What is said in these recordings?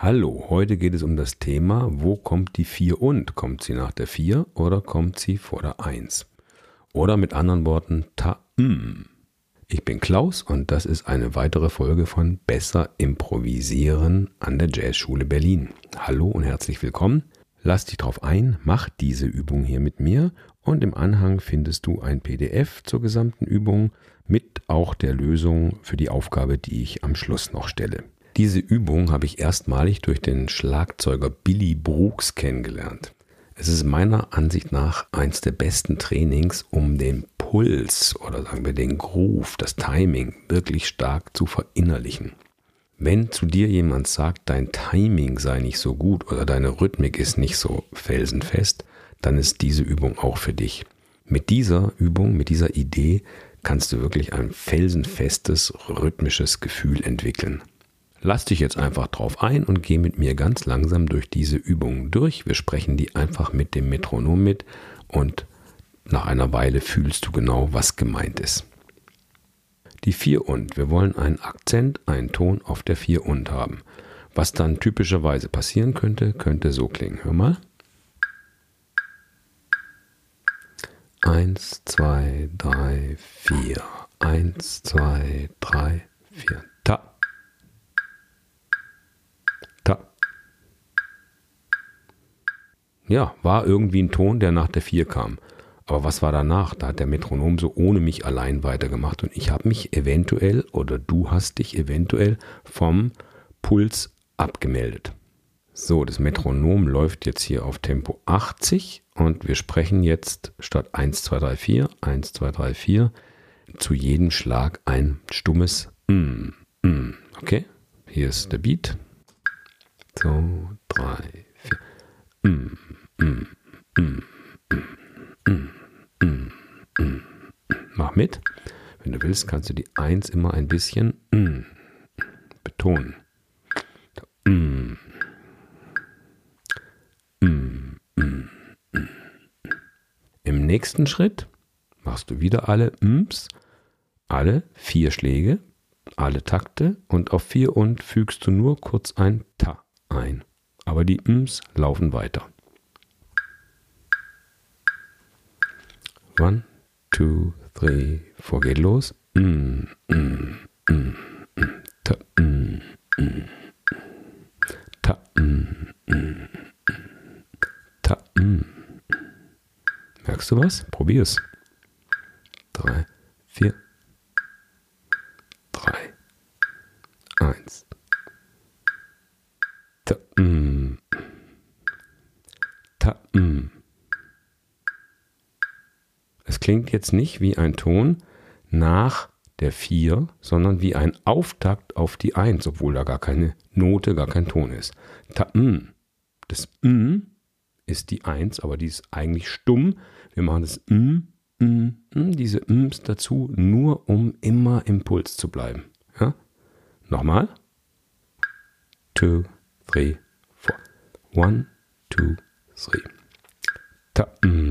Hallo, heute geht es um das Thema, wo kommt die 4 und? Kommt sie nach der 4 oder kommt sie vor der 1? Oder mit anderen Worten, ta -m. Ich bin Klaus und das ist eine weitere Folge von Besser improvisieren an der Jazzschule Berlin. Hallo und herzlich willkommen. Lass dich drauf ein, mach diese Übung hier mit mir und im Anhang findest du ein PDF zur gesamten Übung mit auch der Lösung für die Aufgabe, die ich am Schluss noch stelle. Diese Übung habe ich erstmalig durch den Schlagzeuger Billy Brooks kennengelernt. Es ist meiner Ansicht nach eins der besten Trainings, um den Puls oder sagen wir den Groove, das Timing wirklich stark zu verinnerlichen. Wenn zu dir jemand sagt, dein Timing sei nicht so gut oder deine Rhythmik ist nicht so felsenfest, dann ist diese Übung auch für dich. Mit dieser Übung, mit dieser Idee kannst du wirklich ein felsenfestes rhythmisches Gefühl entwickeln. Lass dich jetzt einfach drauf ein und geh mit mir ganz langsam durch diese Übungen durch. Wir sprechen die einfach mit dem Metronom mit und nach einer Weile fühlst du genau, was gemeint ist. Die 4 und. Wir wollen einen Akzent, einen Ton auf der 4 und haben. Was dann typischerweise passieren könnte, könnte so klingen. Hör mal. Eins, zwei, drei, vier. Eins, zwei, drei, vier. Ja, war irgendwie ein Ton, der nach der 4 kam. Aber was war danach? Da hat der Metronom so ohne mich allein weitergemacht und ich habe mich eventuell oder du hast dich eventuell vom Puls abgemeldet. So, das Metronom läuft jetzt hier auf Tempo 80 und wir sprechen jetzt statt 1, 2, 3, 4, 1, 2, 3, 4 zu jedem Schlag ein stummes mm, mm. Okay, hier ist der Beat. So, 3, 4, mm. Mach mit. Wenn du willst, kannst du die Eins immer ein bisschen betonen. Im nächsten Schritt machst du wieder alle Ms, alle vier Schläge, alle Takte und auf vier und fügst du nur kurz ein Ta ein. Aber die Ms laufen weiter. One, two, three, four. Geht los. Mm, mm, mm, ta, ta, ta, Merkst du was? Probier's. Klingt jetzt nicht wie ein Ton nach der 4, sondern wie ein Auftakt auf die 1, obwohl da gar keine Note, gar kein Ton ist. Ta -m. Das M ist die 1, aber die ist eigentlich stumm. Wir machen das M, M, M, diese Ms dazu, nur um immer im Puls zu bleiben. Ja? Nochmal. 2, 3, 4. 1, 2, 3. Ta -m.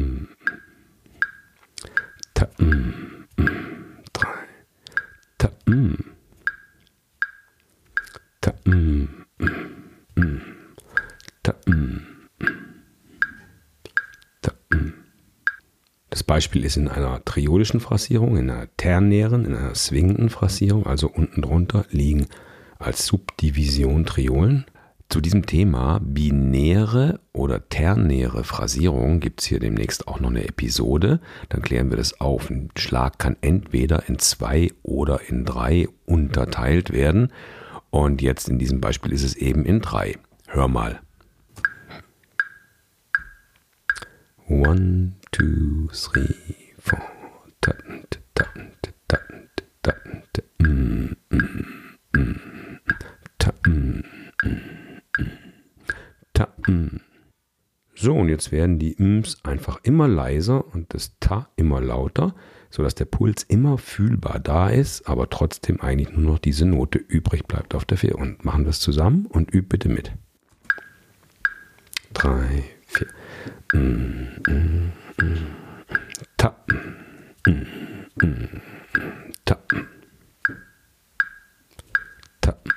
Das Beispiel ist in einer triolischen Phrasierung, in einer ternären, in einer swingenden Phrasierung, also unten drunter liegen als Subdivision Triolen. Zu diesem Thema binäre oder ternäre Phrasierung gibt es hier demnächst auch noch eine Episode. Dann klären wir das auf. Ein Schlag kann entweder in zwei oder in drei unterteilt werden. Und jetzt in diesem Beispiel ist es eben in drei. Hör mal. One, two, three, four. Tatent, tatent, tatent, tatent, mm, mm, mm, ta, mm, mm. Ta, m. So, und jetzt werden die Ms einfach immer leiser und das Ta immer lauter, sodass der Puls immer fühlbar da ist, aber trotzdem eigentlich nur noch diese Note übrig bleibt auf der 4. Und machen wir es zusammen und üb bitte mit. 3, Vier. Tappen. Tappen. Tappen.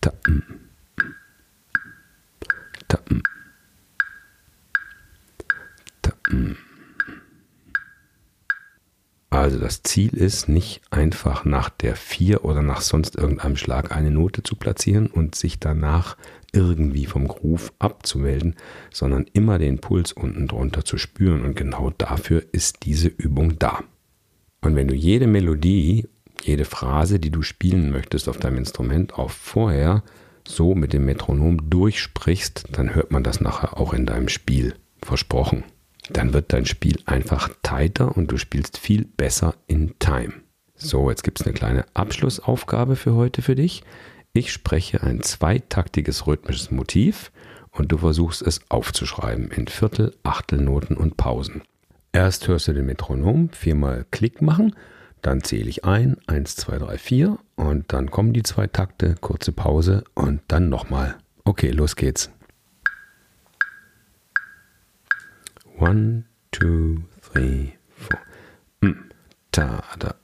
Tappen. Tappen. Tappen. Also das Ziel ist nicht einfach nach der 4 oder nach sonst irgendeinem Schlag eine Note zu platzieren und sich danach irgendwie vom Groove abzumelden, sondern immer den Puls unten drunter zu spüren und genau dafür ist diese Übung da. Und wenn du jede Melodie, jede Phrase, die du spielen möchtest auf deinem Instrument auch vorher so mit dem Metronom durchsprichst, dann hört man das nachher auch in deinem Spiel. Versprochen dann wird dein Spiel einfach tighter und du spielst viel besser in Time. So, jetzt gibt es eine kleine Abschlussaufgabe für heute für dich. Ich spreche ein zweitaktiges rhythmisches Motiv und du versuchst es aufzuschreiben in Viertel, Achtelnoten und Pausen. Erst hörst du den Metronom viermal Klick machen, dann zähle ich ein, 1, 2, 3, 4 und dann kommen die zwei Takte, kurze Pause und dann nochmal. Okay, los geht's. One, two, three, four. Mm, ta da,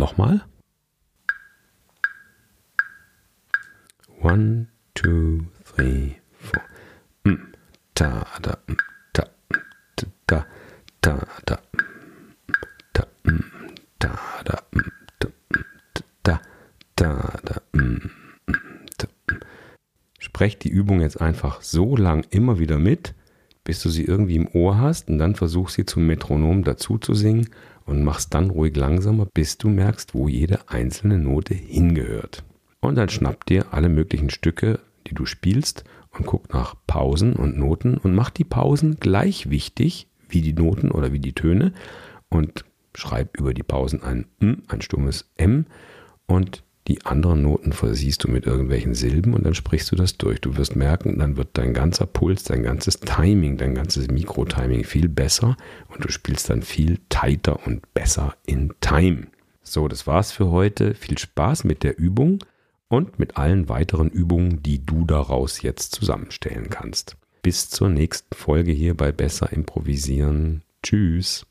nochmal. One, two, three, four. Mm, ta da, ta, da, ta da. Sprech die Übung jetzt einfach so lang immer wieder mit, bis du sie irgendwie im Ohr hast und dann versuch sie zum Metronom dazu zu singen und machst dann ruhig langsamer, bis du merkst, wo jede einzelne Note hingehört. Und dann schnapp dir alle möglichen Stücke, die du spielst und guck nach Pausen und Noten und mach die Pausen gleich wichtig wie die Noten oder wie die Töne und schreib über die Pausen ein M, ein stummes M und die anderen Noten versiehst du mit irgendwelchen Silben und dann sprichst du das durch. Du wirst merken, dann wird dein ganzer Puls, dein ganzes Timing, dein ganzes Mikro-Timing viel besser und du spielst dann viel tighter und besser in Time. So, das war's für heute. Viel Spaß mit der Übung und mit allen weiteren Übungen, die du daraus jetzt zusammenstellen kannst. Bis zur nächsten Folge hier bei Besser Improvisieren. Tschüss.